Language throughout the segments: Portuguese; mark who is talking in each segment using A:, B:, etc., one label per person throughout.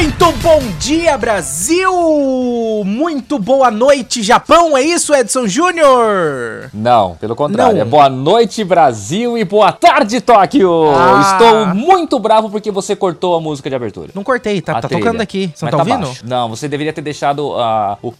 A: Muito bom dia, Brasil! Muito boa noite, Japão! É isso, Edson Júnior?
B: Não, pelo contrário.
A: Não.
B: É boa noite, Brasil, e boa tarde, Tóquio!
A: Ah.
B: Estou muito bravo porque você cortou a música de abertura.
A: Não cortei, tá, tá tocando aqui. Você não
B: Mas
A: tá ouvindo?
B: baixo. Não, você deveria ter deixado ah, o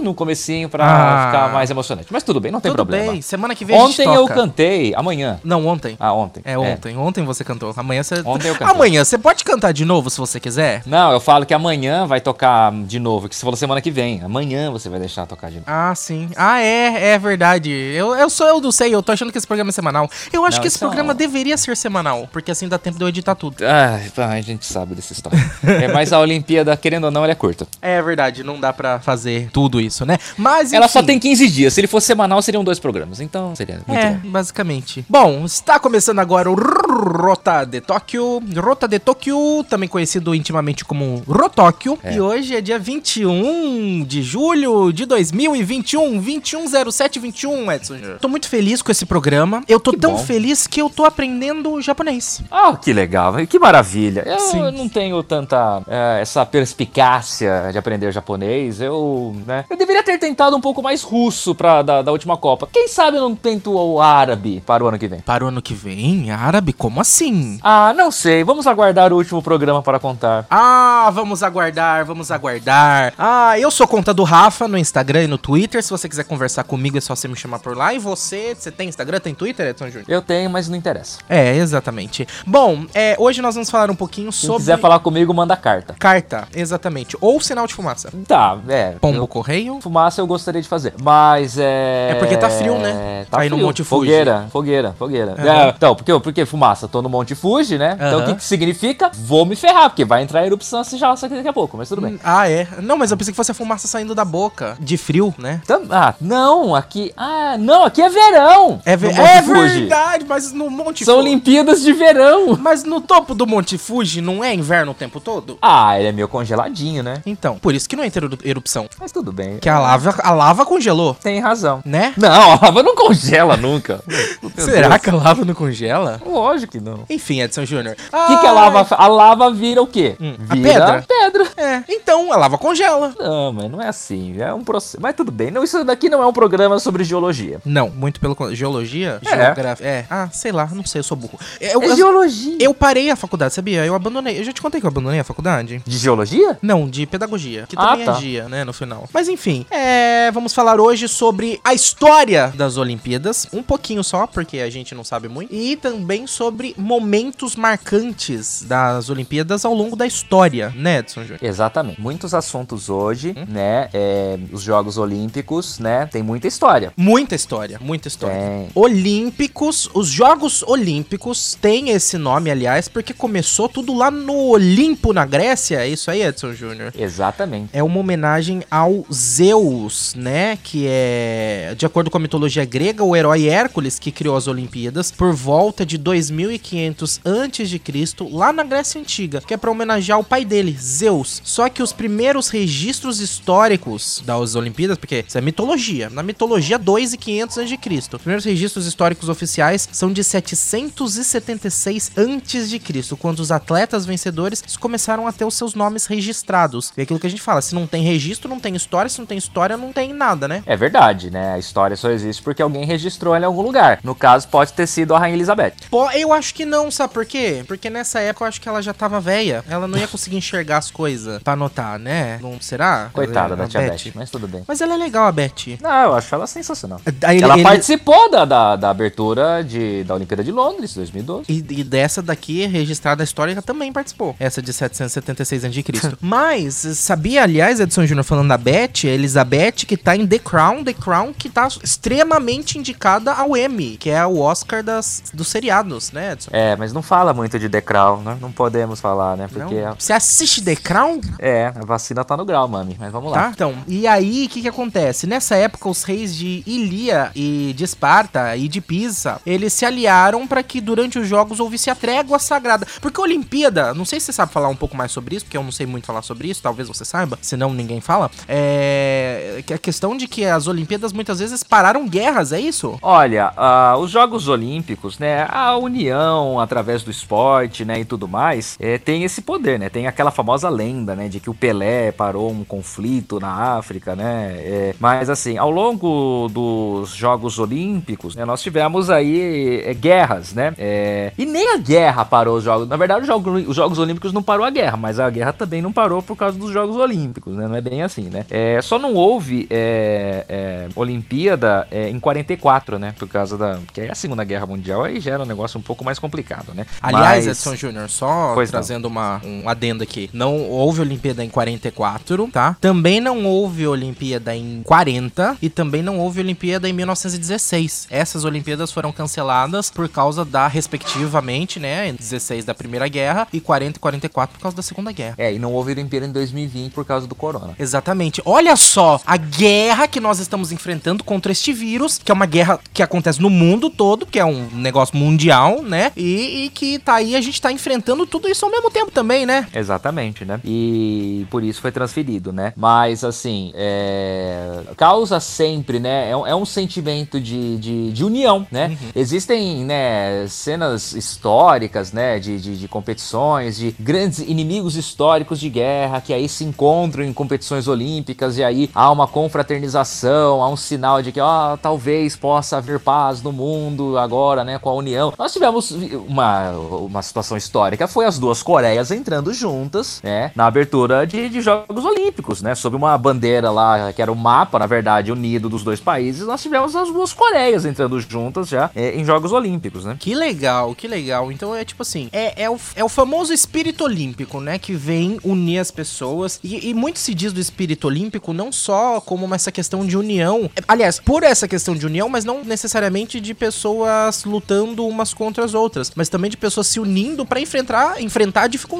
B: no comecinho pra
A: Ah.
B: ficar mais emocionante. Mas tudo bem, não tem
A: Tudo
B: problema.
A: bem, semana que vem a gente
B: Ontem eu cantei, amanhã.
A: Não, ontem.
B: Ah, ontem.
A: É, ontem. Ontem você cantou. Amanhã você.
B: Ontem eu cantei.
A: Amanhã você pode cantar de novo se você quiser?
B: Não, eu falo que amanhã vai tocar de novo, que você falou semana que vem. Amanhã você vai deixar tocar de novo.
A: Ah, sim. Ah, é, é verdade. Eu, eu sou eu não sei, eu tô achando que esse programa é semanal. Eu acho
B: Não,
A: que esse programa deveria ser semanal, porque assim dá tempo de eu editar tudo.
B: Ai, pá, a gente sabe dessa história. é, mas a Olimpíada, querendo ou não, ela é curta.
A: É verdade, não dá pra fazer tudo isso, né? Mas
B: Ela só
A: enfim.
B: tem 15 dias. Se ele fosse semanal, seriam dois programas. Então, seria muito
A: É,
B: bom.
A: basicamente. Bom, está começando agora o Rota de Tóquio. Rota de Tóquio, também conhecido intimamente como Rotóquio.
B: É.
A: E hoje é dia 21 de julho de 2021. 210721, Edson. Tô muito feliz com esse programa. Eu tô
B: Que
A: tão
B: bom.
A: feliz que eu tô aprendendo japonês.
B: Ah, que legal, que maravilha. Eu
A: Sim.
B: não tenho tanta é, essa perspicácia de aprender japonês. Eu, né, eu deveria ter tentado um pouco mais russo pra, da, da última Copa. Quem sabe eu não tento o árabe para o ano que vem.
A: Para o ano que vem, árabe? Como assim?
B: Ah, não sei. Vamos aguardar o último programa para contar.
A: Ah, vamos aguardar, vamos aguardar. Ah, eu sou conta do Rafa no Instagram e no Twitter. Se você quiser conversar comigo, é só você me chamar por lá. E você, você tem Instagram, tem Twitter, Edson Júnior?
B: Eu tenho, mas não interessa.
A: É, exatamente. Bom, é, hoje nós vamos falar um pouquinho
B: Se
A: sobre
B: quiser falar comigo, manda carta.
A: carta, exatamente. Ou sinal de fumaça.
B: Tá, é.
A: Pombo
B: eu-
A: correio.
B: Fumaça eu gostaria de fazer. Mas é.
A: É porque tá frio, né?
B: Tá
A: Aí no
B: frio.
A: Monte Fuji.
B: Fogueira, fogueira, fogueira.
A: Aham.
B: É, então, porque, porque fumaça? Tô no Monte Fuji, né? Então o que, que significa? Vou me ferrar, porque vai entrar erupção se já aqui daqui a pouco, mas tudo bem.
A: Ah, é. Não, mas eu pensei que fosse a fumaça saindo da boca. De frio, né?
B: Tam- ah, não, aqui. Ah, não, aqui é verão.
A: É, ve-
B: no Monte
A: é verdade, mas no Monte
B: São
A: Fuji.
B: Olimpíadas de verão.
A: Mas no topo do Monte Fuji não é inverno o tempo todo?
B: Ah, ele é meio congeladinho, né?
A: Então, por isso que não entra eru- erupção.
B: Mas tudo bem.
A: Que a lava, a lava congelou,
B: Tem razão.
A: né?
B: Não, a lava não congela nunca.
A: Será
B: Deus.
A: que a lava não congela?
B: Lógico que não.
A: Enfim, Edson Júnior.
B: O que, que a lava A lava vira o quê?
A: Hum, a
B: vira
A: pedra?
B: pedra.
A: É, então a lava congela.
B: Não, mas não é assim. É um processo. Mas tudo bem. Não, isso daqui não é um programa sobre geologia.
A: Não, muito pelo contrário. Geologia?
B: É.
A: Geografia. É. Ah, sei lá, não sei, eu sou burro. Eu,
B: É
A: eu,
B: geologia.
A: eu parei a faculdade, sabia? Eu abandonei. Eu já te contei que eu abandonei a faculdade?
B: De geologia?
A: Não, de pedagogia, que
B: Ah,
A: também
B: tá.
A: é gia, né, no final. Mas enfim, é, vamos falar hoje sobre a história das Olimpíadas, um pouquinho só, porque a gente não sabe muito, e também sobre momentos marcantes das Olimpíadas ao longo da história, né, Edson Júnior?
B: Exatamente. Muitos assuntos hoje,
A: Hum?
B: né? É, os Jogos Olímpicos, né? Tem muita história.
A: Muita história, muita história.
B: Tem.
A: Olímpicos, os Jogos Olímpicos têm esse nome, aliás, porque começou tudo lá no Olimpo, na Grécia. É isso aí, Edson Júnior?
B: Exatamente.
A: É uma homenagem ao Zeus, né? Que é, de acordo com a mitologia grega, o herói Hércules que criou as Olimpíadas por volta de 2500 antes de Cristo, lá na Grécia Antiga, que é para homenagear o pai dele, Zeus. Só que os primeiros registros históricos das Olimpíadas, porque isso é mitologia, na mitologia 2500 antes de Cristo. Os primeiros registros históricos oficiais são de 776 antes de Cristo, quando os atletas vencedores começaram a ter os seus nomes registrados. E é aquilo que a gente fala, se não tem registro, não tem história, se não tem história, não tem nada, né?
B: É verdade, né? A história só existe porque alguém registrou ela em algum lugar. No caso, pode ter sido a Rainha Elizabeth.
A: Pô, eu acho que não, sabe por quê? Porque nessa época eu acho que ela já tava velha. Ela não ia conseguir enxergar as coisas pra anotar, né? Não será?
B: Coitada da tia Beth, mas tudo bem.
A: Mas ela é legal, a Beth.
B: Não, eu acho ela sensacional.
A: Aí
B: ela
A: ele-
B: participou da, da, da abertura de, da Olimpíada de Londres, 2012.
A: E, e dessa daqui, registrada a história, ela também participou. Essa de 776 a.C. Mas, sabia, aliás, Edson Júnior falando da Beth, a Elizabeth, que tá em The Crown, The Crown, que tá extremamente indicada ao Emmy, que é o Oscar das, dos seriados, né, Edson?
B: É, mas não fala muito de The Crown, né? Não podemos falar, né? Porque é-
A: Você assiste The Crown?
B: É, a vacina tá no grau, mami. Mas vamos lá.
A: Tá? Então, e aí, o que que acontece? Nessa época, os reis de Ilia e de Esparta e de Pisa, eles se aliaram para que durante os jogos houvesse a trégua sagrada. Porque a Olimpíada, não sei se você sabe falar um pouco mais sobre isso, porque eu não sei muito falar sobre isso, talvez você saiba, senão ninguém fala. É. que A questão de que as Olimpíadas muitas vezes pararam guerras, é isso?
B: Olha, ah, os Jogos Olímpicos, né, a união através do esporte, né, e tudo mais, é, tem esse poder, né, tem aquela famosa lenda, né, de que o Pelé parou um conflito na África, né, é, mas assim, ao longo dos Jogos Olímpicos, né, nós tivemos aí é, guerras, né, é, e nem a guerra parou os Jogos, na verdade os Jogos, os Jogos Olímpicos não parou a guerra, mas a guerra também não parou por causa dos Jogos Olímpicos, né, não é bem assim, né, é, só não houve é, é, Olimpíada é, em 44, né, por causa da, que é a Segunda Guerra Mundial, aí já era um negócio um pouco mais complicado, né.
A: Aliás,
B: Mas-
A: Edson Júnior, só
B: Pois não.
A: trazendo uma, um adendo aqui. Não houve Olimpíada em 44, tá? Também não houve Olimpíada em 40 e também não houve Olimpíada em 1916. Essas Olimpíadas foram canceladas por causa da, respectivamente, né, em 16 da Primeira Guerra e 40 e 44 por causa da Segunda Guerra.
B: É, e não houve Olimpíada em 2020 por causa do corona.
A: Exatamente. Olha só a guerra que nós estamos enfrentando contra este vírus, que é uma guerra que acontece no mundo todo, que é um negócio mundial, né? E, e que tá aí, a gente tá enfrentando tudo isso ao mesmo tempo também, né?
B: Exatamente, né? E por isso foi transferido, né? Mas, assim, é... causa sempre, né? É um, é um sentimento de, de, de união, né? Existem, né, cenas históricas, né? De, de, de competições, de grandes inimigos históricos de guerra que aí se encontram em competições olímpicas e aí há uma confraternização, há um sinal de que, ó, talvez possa haver paz no mundo agora, né? Com a união. Nós tivemos uma, uma situação histórica, foi as duas Coreias entrando juntas, né? Na abertura de, de Jogos Olímpicos, né? Sob uma bandeira lá, que era o mapa, na verdade, unido dos dois países, nós tivemos as duas Coreias entrando juntas já é, em Jogos Olímpicos, né?
A: Que legal, que legal. Então é tipo assim, é, é, o, é o famoso espírito olímpico, né? Que vem unir as pessoas. E, e muito se diz do espírito olímpico não só como essa questão de união. é, Aliás, por essa questão de união, mas não necessariamente de pessoas lutando umas contra as outras, mas também de pessoas se unindo pra enfrentar, enfrentar dificuldades,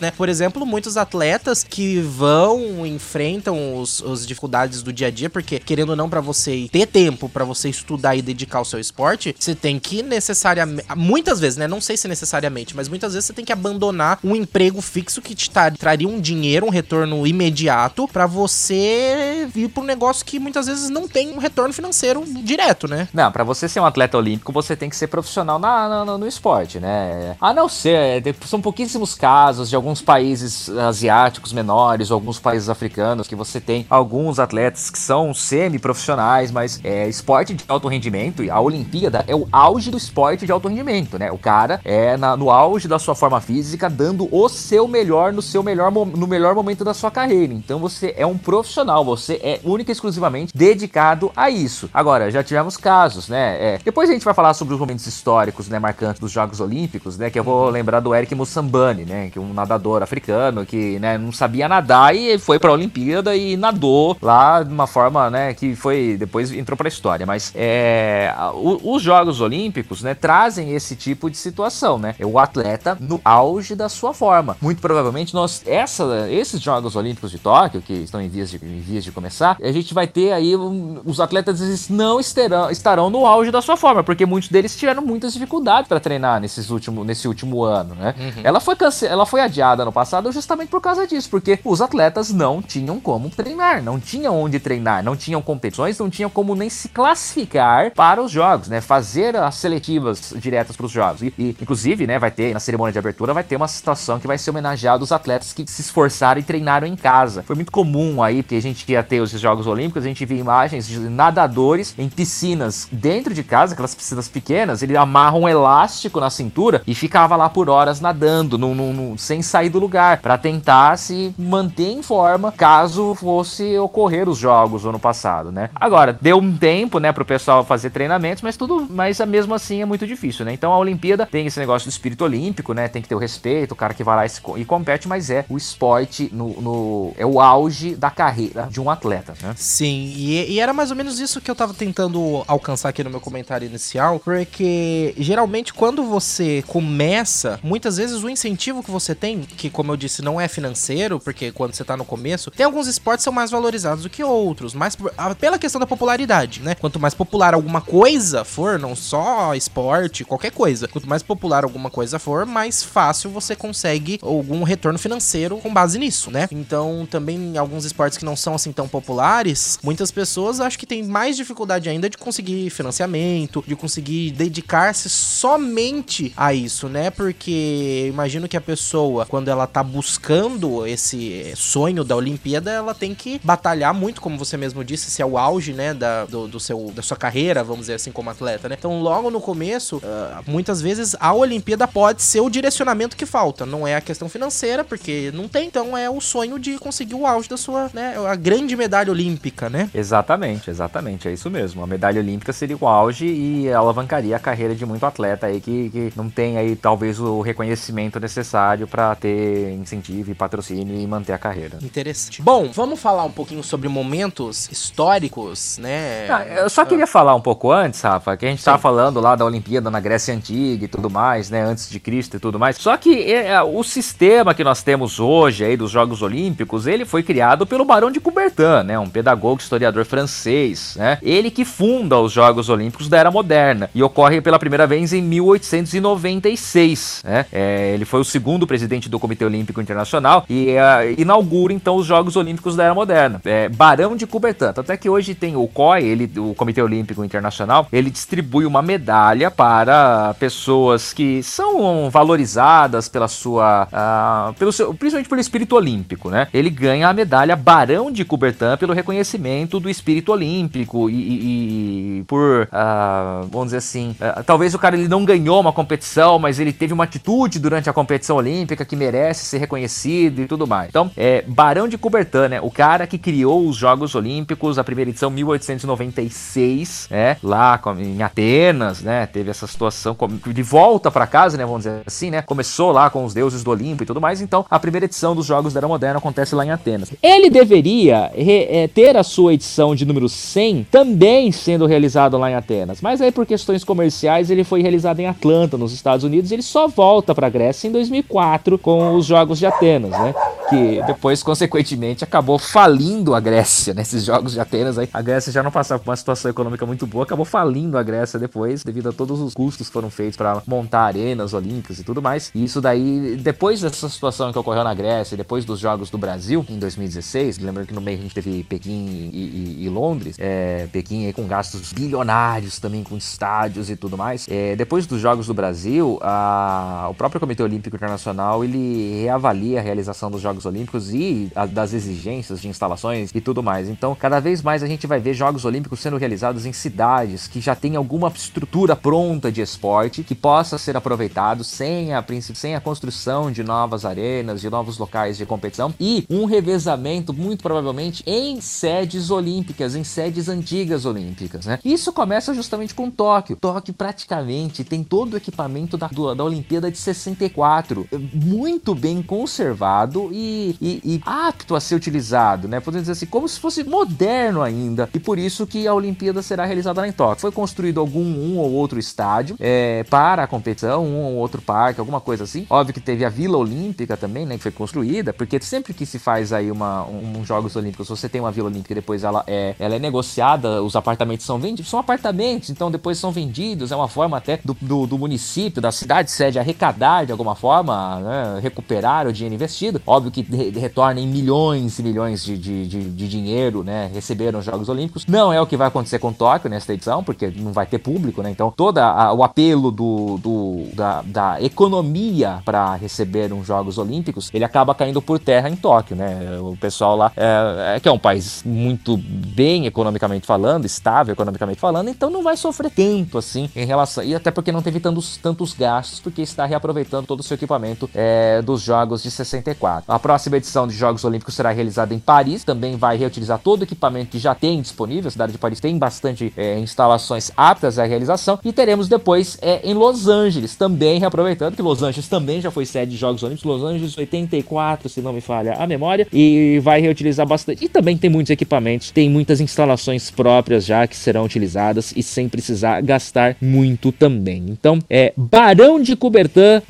A: né? Por exemplo, muitos atletas que vão, enfrentam os, as dificuldades do dia a dia, porque querendo ou não, pra você ter tempo pra você estudar e dedicar ao seu esporte, você tem que necessariamente. Muitas vezes, né? Não sei se necessariamente, mas muitas vezes você tem que abandonar um emprego fixo que te traria um dinheiro, um retorno imediato, pra você vir pra um negócio que muitas vezes não tem um retorno financeiro direto, né?
B: Não, pra você ser um atleta olímpico, você tem que ser profissional na, na- no, no esporte, né? A não ser, é, são pouquíssimos casos de alguns países asiáticos menores, ou alguns países africanos, que você tem alguns atletas que são semi-profissionais, mas é esporte de alto rendimento, e a Olimpíada é o auge do esporte de alto rendimento, né? O cara é na- no auge da sua forma física, dando o seu melhor no seu melhor, no melhor momento da sua carreira. Então você é um profissional, você é única e exclusivamente dedicado a isso. Agora, já tivemos casos, né? É, depois a gente vai falar sobre os momentos históricos, né, marcantes dos Jogos Olímpicos, né? Que eu vou lembrar do Eric Mussambani, né? Que é um nadador africano que, né, não sabia nadar e foi pra Olimpíada e nadou lá de uma forma, né, que foi depois entrou pra história. Mas é, a- o- os Jogos Olímpicos, né, trazem esse tipo de situação, né? É o atleta no auge da sua forma. Muito provavelmente nós essa, esses Jogos Olímpicos de Tóquio que estão em vias de, em vias de começar, a gente vai ter aí um- os atletas não estarão, estarão no auge da sua forma, porque muitos deles tiveram muitas dificuldades para treinar nesses último, nesse último ano, né? Ela foi cance- ela foi adiada no passado justamente por causa disso, porque os atletas não tinham como treinar, não tinham onde treinar, não tinham competições, não tinham como nem se classificar para os jogos, né? Fazer as seletivas diretas para os jogos. E, e, inclusive, né, vai ter na cerimônia de abertura vai ter uma situação que vai ser homenageada os atletas que se esforçaram e treinaram em casa. Foi muito comum aí, porque a gente ia ter os Jogos Olímpicos, a gente via imagens de nadadores em piscinas dentro de casa, aquelas piscinas pequenas, ele amarra um elástico na cintura e ficava lá por horas nadando, num- num- num- sem sair do lugar, para tentar se manter em forma caso fosse ocorrer os jogos ano passado, né? Agora, deu um tempo, né, pro pessoal fazer treinamentos, mas tudo, mas mesmo assim é muito difícil, né? Então a Olimpíada tem esse negócio do espírito olímpico, né? Tem que ter o respeito, o cara que vai lá e, e compete, mas é o esporte no, no- é o auge da carreira de um atleta, né?
A: Sim, e, e era mais ou menos isso que eu tava tentando alcançar aqui no meu comentário inicial, porque geralmente quando você começa, muitas vezes o incentivo que você você tem, que como eu disse, não é financeiro, porque quando você tá no começo, tem alguns esportes que são mais valorizados do que outros, mas pela questão da popularidade, né? Quanto mais popular alguma coisa for, não só esporte, qualquer coisa, quanto mais popular alguma coisa for, mais fácil você consegue algum retorno financeiro com base nisso, né? Então, também alguns esportes que não são assim tão populares, muitas pessoas acho que têm mais dificuldade ainda de conseguir financiamento, de conseguir dedicar-se somente a isso, né? Porque imagino que a pessoa, quando ela tá buscando esse sonho da Olimpíada, ela tem que batalhar muito, como você mesmo disse, se é o auge, né, da, do, do seu, da sua carreira, vamos dizer assim, como atleta, né? Então, logo no começo, uh, muitas vezes a Olimpíada pode ser o direcionamento que falta, não é a questão financeira, porque não tem, então é o sonho de conseguir o auge da sua, né, a grande medalha olímpica, né?
B: Exatamente, exatamente, é isso mesmo. A medalha olímpica seria o auge e alavancaria a carreira de muito atleta aí que, que não tem aí talvez o reconhecimento necessário para ter incentivo e patrocínio e manter a carreira.
A: Interessante. Bom, vamos falar um pouquinho sobre momentos históricos, né?
B: Ah, eu só queria falar um pouco antes, Rafa, que a gente Sim. tava falando lá da Olimpíada na Grécia Antiga e tudo mais, né, antes de Cristo e tudo mais. Só que é, é, o sistema que nós temos hoje aí dos Jogos Olímpicos, ele foi criado pelo Barão de Coubertin, né, um pedagogo historiador francês, né? Ele que funda os Jogos Olímpicos da Era Moderna e ocorre pela primeira vez em 1896, né? É, ele foi o segundo presidente do Comitê Olímpico Internacional e é, inaugura então os Jogos Olímpicos da Era Moderna. É, Barão de Coubertin, até que hoje tem o COI, ele, o Comitê Olímpico Internacional, ele distribui uma medalha para pessoas que são valorizadas pela sua, uh, pelo seu, principalmente pelo espírito olímpico, né? Ele ganha a medalha Barão de Coubertin pelo reconhecimento do espírito olímpico e, e, e por, uh, vamos dizer assim, uh, talvez o cara ele não ganhou uma competição, mas ele teve uma atitude durante a competição olímpica que merece ser reconhecido e tudo mais. Então, é Barão de Coubertin, né? O cara que criou os Jogos Olímpicos, a primeira edição 1896, né? Lá em Atenas, né? Teve essa situação de volta para casa, né? Vamos dizer assim, né? Começou lá com os deuses do Olimpo e tudo mais. Então, a primeira edição dos Jogos da Era Moderna acontece lá em Atenas. Ele deveria é, ter a sua edição de número 100 também sendo realizado lá em Atenas, mas aí por questões comerciais ele foi realizado em Atlanta, nos Estados Unidos. Ele só volta para Grécia em 2004 com os Jogos de Atenas, né? Que depois, consequentemente, acabou falindo a Grécia nesses Jogos de Atenas. Aí a Grécia já não passava por uma situação econômica muito boa, acabou falindo a Grécia depois, devido a todos os custos que foram feitos para montar arenas olímpicas e tudo mais. E isso daí, depois dessa situação que ocorreu na Grécia, depois dos Jogos do Brasil em 2016, lembrando que no meio a gente teve Pequim e, e, e Londres, é, Pequim aí com gastos bilionários também com estádios e tudo mais. É, depois dos Jogos do Brasil, a, o próprio Comitê Olímpico Internacional ele reavalia a realização dos Jogos Olímpicos e a, das exigências de instalações e tudo mais. Então, cada vez mais a gente vai ver Jogos Olímpicos sendo realizados em cidades que já têm alguma estrutura pronta de esporte que possa ser aproveitado sem a, sem a construção de novas arenas, de novos locais de competição e um revezamento muito provavelmente em sedes olímpicas, em sedes antigas olímpicas, né? Isso começa justamente com Tóquio. Tóquio praticamente tem todo o equipamento da, da Olimpíada de 64, muito bem conservado e, e, e apto a ser utilizado, né? Podemos dizer assim, como se fosse moderno ainda. E por isso que a Olimpíada será realizada em Tóquio. Foi construído algum um ou outro estádio é, para a competição, um ou outro parque, alguma coisa assim. Óbvio que teve a Vila Olímpica também, né? Que foi construída, porque sempre que se faz aí uma, um, um Jogos Olímpicos, você tem uma Vila Olímpica e depois ela é, ela é negociada, os apartamentos são vendidos, são apartamentos, então depois são vendidos, é uma forma até do, do, do município, da cidade sede arrecadar de alguma forma, né? recuperar o dinheiro investido. Óbvio que re retorna em milhões e milhões de, de, de, de dinheiro, né? Receberam os Jogos Olímpicos. Não é o que vai acontecer com Tóquio nesta edição, porque não vai ter público, né? Então todo o apelo do, do da, da economia para receber uns Jogos Olímpicos, ele acaba caindo por terra em Tóquio, né? O pessoal lá é, é que é um país muito bem economicamente falando, estável economicamente falando, então não vai sofrer tanto assim em relação. E até porque não teve tantos, tantos gastos, porque está reaproveitando todo o seu equipamento é, dos jogos de 64. A próxima edição de Jogos Olímpicos será realizada em Paris, também vai reutilizar todo o equipamento que já tem disponível. A cidade de Paris tem bastante é, instalações aptas à realização. E teremos depois é, em Los Angeles, também reaproveitando que Los Angeles também já foi sede de Jogos Olímpicos. Los Angeles 84, se não me falha a memória, e vai reutilizar bastante. E também tem muitos equipamentos, tem muitas instalações próprias já que serão utilizadas e sem precisar gastar muito também. Então, é Barão de Coubertin,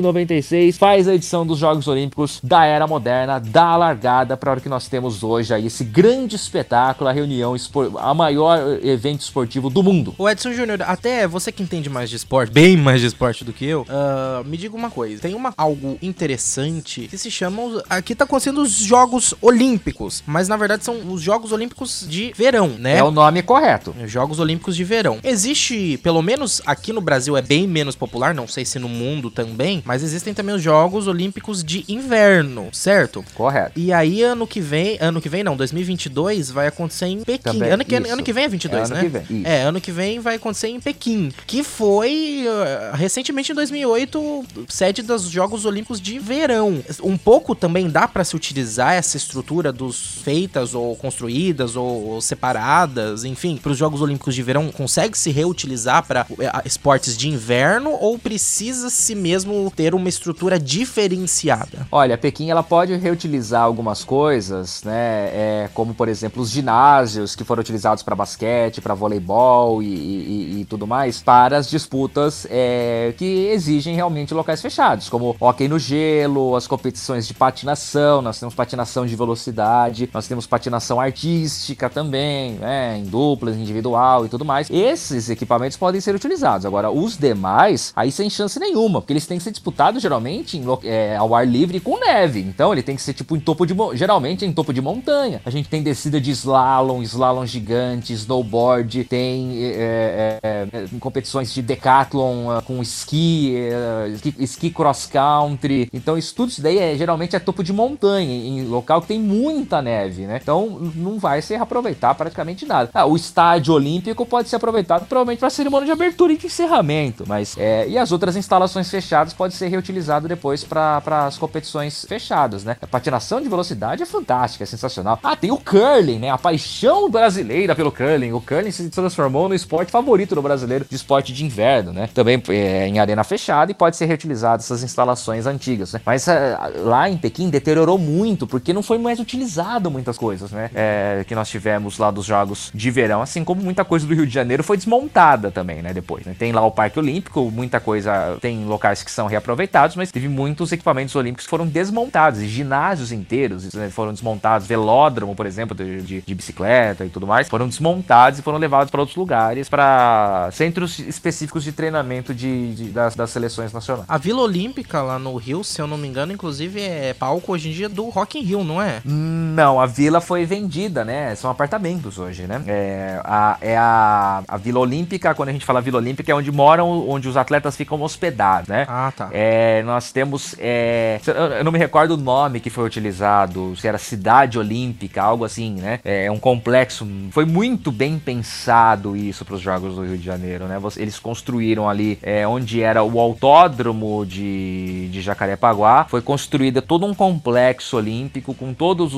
B: 1896, faz a edição dos Jogos Olímpicos da Era Moderna, da largada para o que nós temos hoje aí, esse grande espetáculo, a reunião, a maior evento esportivo do mundo.
A: O Edson Júnior, até você que entende mais de esporte, bem mais de esporte do que eu, uh, me diga uma coisa, tem uma, algo interessante que se chama, aqui tá acontecendo os Jogos Olímpicos, mas na verdade são os Jogos Olímpicos de verão, né?
B: É o nome correto.
A: Jogos Olímpicos de verão. Existe, pelo menos aqui no Brasil é bem menos popular, não sei se no mundo também, mas existem também os Jogos Olímpicos de inverno, certo?
B: Correto.
A: E aí ano que vem, ano que vem não, 2022 vai acontecer em Pequim. Também, ano, que, ano que vem é 22, é, né? Que vem, é, ano que vem vai acontecer em Pequim, que foi uh, recentemente em 2008 sede dos Jogos Olímpicos de verão. Um pouco também dá para se utilizar essa estrutura dos feitas ou construídas ou, separadas, enfim, para os Jogos Olímpicos de verão consegue se reutilizar para eh, esportes de inverno ou precisa se mesmo ter uma estrutura diferenciada?
B: Olha, Pequim ela pode reutilizar algumas coisas, né? É, como por exemplo os ginásios que foram utilizados para basquete, para voleibol e, e, e, tudo mais, para as disputas é, que exigem realmente locais fechados, como hockey no gelo, as competições de patinação, nós temos patinação de velocidade, nós temos patinação artística também, né? Em duplas, individual e tudo mais. Esses equipamentos podem ser utilizados. Agora, os demais, aí sem chance nenhuma, porque eles têm que ser disputados geralmente em, é, ao ar livre com neve. Então ele tem que ser tipo em topo de geralmente em topo de montanha. A gente tem descida de slalom, slalom gigante, snowboard, tem é, é, é competições de decathlon uh, com esqui, uh, esqui, esqui cross country. Então isso tudo isso daí é geralmente é topo de montanha, em local que tem muita neve, né? Então não vai ser aproveitar praticamente nada. Ah, o estádio olímpico pode ser aproveitado provavelmente para cerimônia de abertura e de encerramento, mas é, e as outras instalações fechadas pode ser reutilizado depois para as competições fechadas, né? A patinação de velocidade é fantástica, é sensacional. Ah, tem o curling, né? A paixão brasileira pelo curling. O curling se transformou no esporte favorito do brasileiro de esporte de inverno, né? Também é, em arena fechada e pode ser reutilizado essas instalações antigas, né? Mas é, lá em Pequim deteriorou muito porque não foi mais utilizado muitas coisas, né? É, que nós tivemos lá dos jogos de verão, assim como muita coisa do Rio de Janeiro foi desmontada também, né? Depois, né? Tem lá o Parque Olímpico, muita coisa, tem locais que são reaproveitados, mas teve muitos equipamentos olímpicos que foram desmontados, e ginásios inteiros né? foram desmontados, velódromo, por exemplo, de, de, de, bicicleta e tudo mais, foram desmontados e foram levados para outros lugares, para centros específicos de treinamento de, de das, das, seleções nacionais.
A: A Vila Olímpica lá no Rio, se eu não me engano, inclusive é palco hoje em dia do Rock in Rio, não é?
B: Não, a vila foi vendida, né? São apartamentos hoje, né? É a, é a, a Vila Olímpica, quando a gente fala Vila Olímpica, é onde moram, onde os atletas ficam hospedados, né?
A: Ah, tá.
B: É, nós temos. É, eu não me recordo o nome que foi utilizado, se era Cidade Olímpica, algo assim, né? É um complexo. Foi muito bem pensado isso para os Jogos do Rio de Janeiro, né? Eles construíram ali é, onde era o autódromo de, de Jacarepaguá. Foi construída todo um complexo olímpico com todas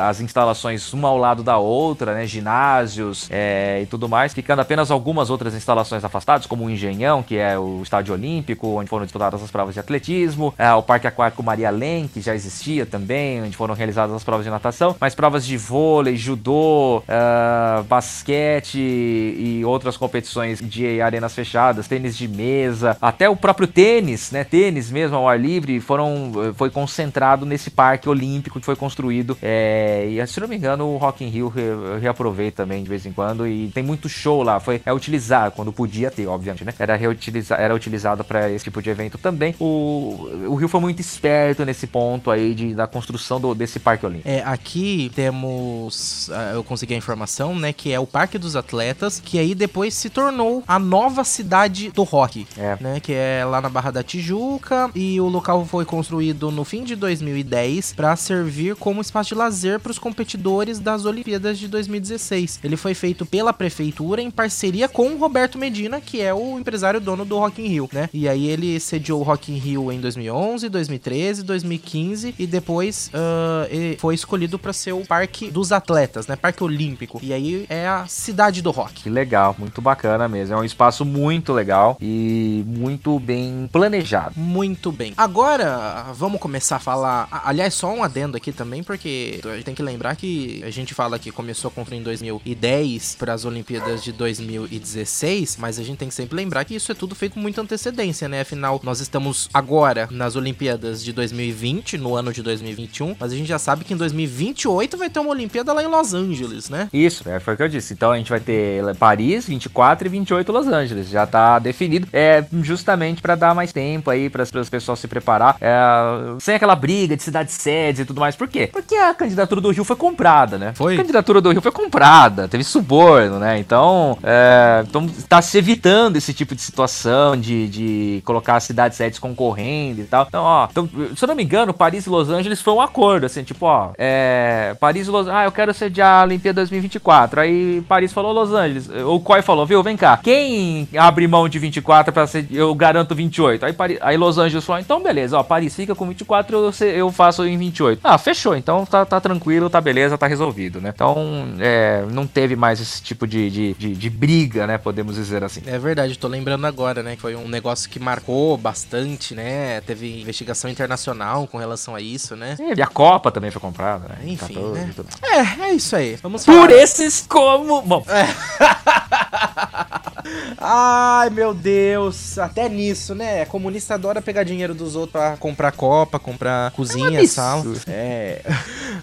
B: as instalações uma ao lado da outra, né? Ginásios é, e tudo mais, ficando apenas algumas outras instalações afastadas, como o Engenhão, que é o estádio olímpico, onde foram disputadas as provas de atletismo, é, o Parque Aquático Maria Len, que já existia também, onde foram realizadas as provas de natação, mas provas de vôlei, judô, uh, basquete e outras competições de arenas fechadas, tênis de mesa, até o próprio tênis, né? Tênis mesmo ao ar livre, foram, foi concentrado nesse parque olímpico que foi construído. É, e se não me engano, o Rock in Rio re, reaproveita também de vez em quando e tem muito show lá. Foi é utilizado quando podia ter, obviamente, né? Era reutilizado, era utilizado para esse tipo de evento também. O, o Rio foi muito esperto nesse ponto aí de, da construção do, desse parque olímpico.
A: É, aqui temos, ah, eu consegui a informação, né, que é o Parque dos Atletas, que aí depois se tornou a nova cidade do rock, é. né, que é lá na Barra da Tijuca e o local foi construído no fim de 2010 para servir como espaço de lazer para os competidores das Olimpíadas de 2016. Ele foi feito pela prefeitura em parceria com o Roberto Medina, que é o empresário dono do Rock in Rio, né? E aí ele sediou o Rock in Rio em 2011, 2013, 2015 e depois uh, foi escolhido para ser o Parque dos Atletas, né? Parque Olímpico. E aí é a cidade do rock.
B: Que legal, muito bacana mesmo. É um espaço muito legal e muito bem planejado.
A: Muito bem. Agora, vamos começar a falar. Aliás, só um adendo aqui também, porque a gente tem que lembrar que a gente fala que começou a construir em 2010 para as Olimpíadas de 2016, mas a gente tem que sempre lembrar que isso é tudo feito com muita antecedência, né? Afinal, nós estamos agora nas Olimpíadas de 2020, no ano de 2021, mas a gente já sabe que em 2028 vai ter uma Olimpíada lá em Los Angeles, né?
B: Isso, é, foi o que eu disse. Então a gente vai ter Paris, 24 e 28 Los Angeles. Já tá definido. É justamente para dar mais tempo aí para as pessoas se preparar. É, sem aquela briga de cidades sedes e tudo mais. Por quê? Porque a candidatura do Rio foi comprada, né?
A: Foi.
B: A candidatura do Rio foi comprada, teve suborno, né? Então, é, então tá se evitando esse tipo de situação de, de colocar as sedes concorrendo e tal. Então, ó, então, se eu não me engano, Paris e Los Angeles foi um acordo, assim, tipo, ó, é, Paris e Los Angeles, ah, eu quero sediar a Olimpíada 2024. Aí Paris falou Los Angeles, o Coy falou, viu, vem cá, quem abre mão de 24 para ser, eu garanto 28. Aí, Paris, aí Los Angeles falou, então beleza, ó, Paris fica com 24, eu, eu faço em 28. Ah, fechou, então tá, tá tranquilo, tá beleza, tá resolvido, né? Então, é, não teve mais esse tipo de, de, de, de, briga, né, podemos dizer assim.
A: É verdade, tô lembrando agora, né, que foi um negócio que marcou bastante, né, teve investigação internacional com relação a isso, né.
B: E a Copa também foi comprada, né?
A: Enfim, né? É, é isso aí. Vamos falar.
B: Por esses como... Bom... É.
A: Ai, meu Deus. Até nisso, né? Comunista adora pegar dinheiro dos outros pra comprar copa, comprar cozinha, é sala. É.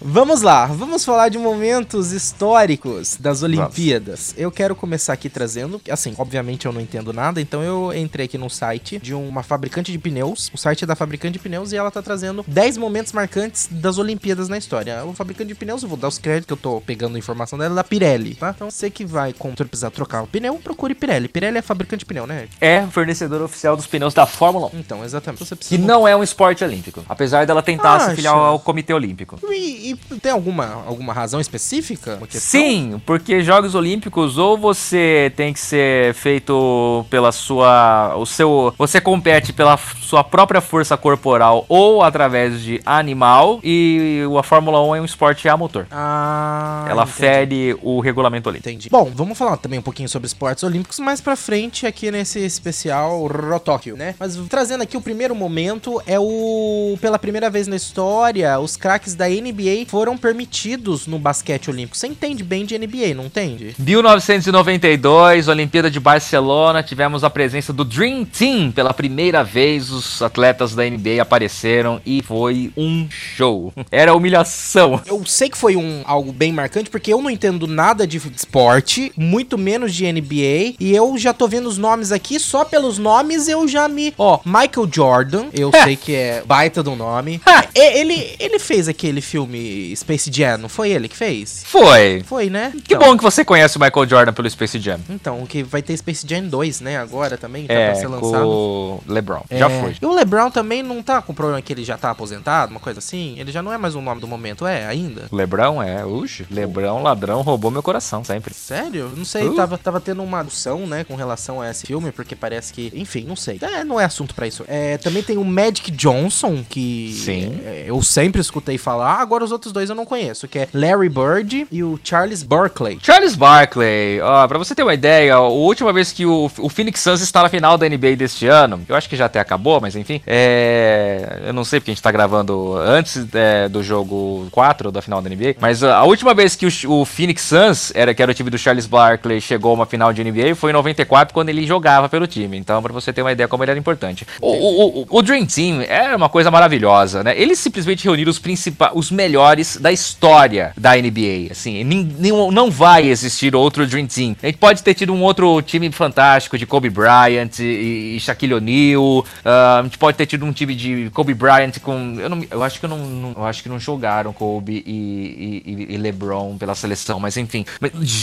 A: Vamos lá, vamos falar de momentos históricos das Olimpíadas. Vamos. Eu quero começar aqui trazendo, assim, obviamente eu não entendo nada, então eu entrei aqui no site de uma fabricante de pneus, o site é da fabricante de pneus e ela tá trazendo 10 momentos marcantes das Olimpíadas na história. O fabricante de pneus, eu vou dar os créditos que eu tô pegando a informação dela, é da Pirelli, tá? Então você que vai, quando precisar trocar o pneu, procure Pirelli. Pirelli é fabricante de pneu, né?
B: É fornecedor oficial dos pneus da Fórmula 1.
A: Então, exatamente. Você
B: precisa... Que não é um esporte olímpico, apesar dela tentar Acha? se filiar ao Comitê Olímpico.
A: E, e, tem alguma, alguma razão específica?
B: Sim, porque Jogos Olímpicos ou você tem que ser feito pela sua, o seu, você compete pela sua própria força corporal ou através de animal e a Fórmula 1 é um esporte a motor.
A: Ah,
B: ela entendi. fere o regulamento olímpico.
A: Entendi. Bom, vamos falar também um pouquinho sobre esportes olímpicos mais para frente aqui nesse especial Rotóquio, né? Mas trazendo aqui o primeiro momento é o pela primeira vez na história, os craques da NBA foram permitidos no basquete olímpico. Você entende bem de NBA, não entende?
B: 1992, Olimpíada de Barcelona, tivemos a presença do Dream Team pela primeira vez. Os atletas da NBA apareceram e foi um show. Era humilhação.
A: Eu sei que foi um algo bem marcante porque eu não entendo nada de esporte, muito menos de NBA, e eu já tô vendo os nomes aqui, só pelos nomes eu já me. Ó, Michael Jordan, eu sei que é baita do nome. ele, ele fez aquele filme Space Jam, não foi ele que fez?
B: Foi.
A: Foi, né?
B: Que então. bom que você conhece o Michael Jordan pelo Space Jam.
A: Então, que vai ter Space Jam 2, né? Agora também,
B: já é, pra ser lançado. O LeBron.
A: É. Já foi. E o LeBron também não tá com problema que ele já tá aposentado, uma coisa assim? Ele já não é mais o nome do momento, é ainda?
B: LeBron é, uxe. LeBron, ladrão, roubou meu coração sempre.
A: Sério? Não sei, uh. tava, tava tendo uma discussão, né, com relação a esse filme, porque parece que, enfim, não sei. É, não é assunto para isso. É, também tem o Magic Johnson, que
B: Sim.
A: É, eu sempre escutei falar, agora os outros dois eu não conheço, que é Larry Bird e o Charles Barkley.
B: Charles Barkley, ó, pra você ter uma ideia, a última vez que o, o Phoenix Suns está na final da NBA deste ano, eu acho que já até acabou, mas enfim, é, eu não sei porque a gente tá gravando antes é, do jogo 4 da final da NBA, mas a última vez que o, o Phoenix Suns, era, que era o time do Charles Barkley, chegou a uma final de NBA foi em 94, quando ele jogava pelo time. Então, pra você ter uma ideia como ele era importante. O, o, o, Dream Team é uma coisa maravilhosa, né? Eles simplesmente reuniram os principais, os melhores da história da NBA. Assim, não vai existir outro Dream Team. A gente pode ter tido um outro time fantástico de Kobe Bryant e, e Shaquille O'Neal. Uh, a gente pode ter tido um time de Kobe Bryant com. Eu, não, eu acho que não, não, eu acho que não jogaram Kobe e, e, e LeBron pela seleção, mas enfim.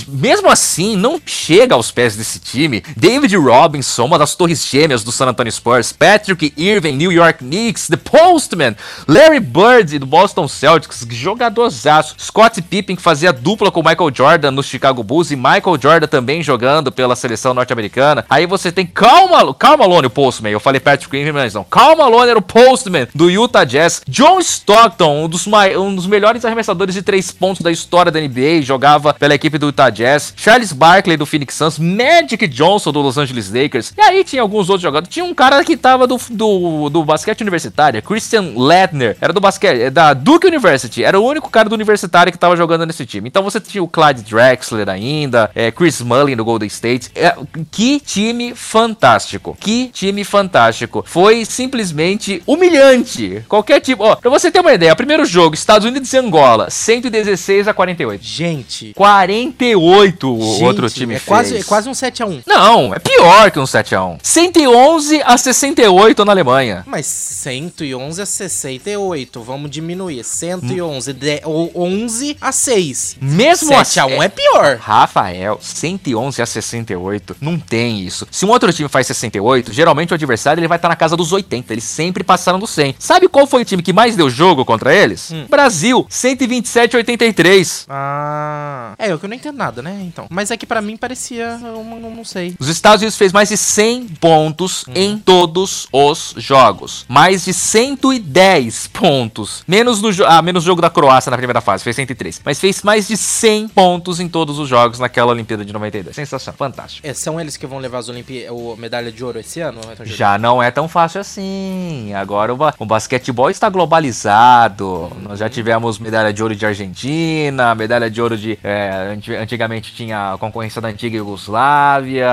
B: Mesmo assim, não chega aos pés desse time. David Robinson, uma das torres gêmeas do San Antonio Spurs, Patrick Irving, New York Knicks, The Postman, Larry Bird do Boston Celtics, jogadorzaço, Scott Pippen que fazia dupla com Michael Jordan no Chicago Bulls e Michael Jordan também jogando pela seleção norte-americana. Aí você tem calma, calma Lone Postman, eu falei Patrick Irving, Timberlake, não. Karl Malone era o postman do Utah Jazz. John Stockton, um dos, um dos melhores arremessadores de três pontos da história da NBA, jogava pela equipe do Utah Jazz. Charles Barkley do Phoenix Suns, Magic Johnson do Los Angeles Lakers. E aí tinha alguns outros jogadores. Tinha um cara que tava do, do, do basquete universitário, Christian Ledner, era do basquete, é da Duke University. Era o único cara do universitário que tava jogando nesse time. Então você tinha o Clyde Drexler ainda, é, Chris Mullin do Golden State. É, que time fantástico. Que time fantástico. Foi simplesmente humilhante. Qualquer tipo. Ó, pra você ter uma ideia, primeiro jogo, Estados Unidos e Angola, 116 a 48.
A: Gente.
B: 48 o outro time
A: é
B: fez.
A: quase, é quase um 7x1.
B: Não, é pior que um 7x1. 111 a 68 na Alemanha.
A: Mas 111 a 68, vamos diminuir. 111, de, ou 11 a 6.
B: Mesmo
A: 7x1 é, é pior.
B: Rafael, 111 a 68, não tem isso. Se um outro time faz 68, geralmente o adversário ele vai estar na casa dos 80, eles sempre passaram do 100. Sabe qual foi o time que mais deu jogo contra eles? Hum. Brasil, 127 a 83.
A: Ah, é, eu que não entendo nada, né, então. Mas é que para mim parecia, eu não, não, sei.
B: Os Estados Unidos fez mais de 100 pontos hum. em todos os jogos. Mais de 110 pontos. Menos no ah, menos jogo da Croácia na primeira fase, fez 103. Mas fez mais de 100 pontos em todos os jogos naquela Olimpíada de 92. Sensação, fantástico.
A: É, são eles que vão levar as Olimpíadas, o medalha de ouro esse ano?
B: Já não é tão fácil assim. Agora o, ba o basquetebol está globalizado. Nós já tivemos medalha de ouro de Argentina, medalha de ouro de. É, antigamente tinha a concorrência da antiga Yugoslávia,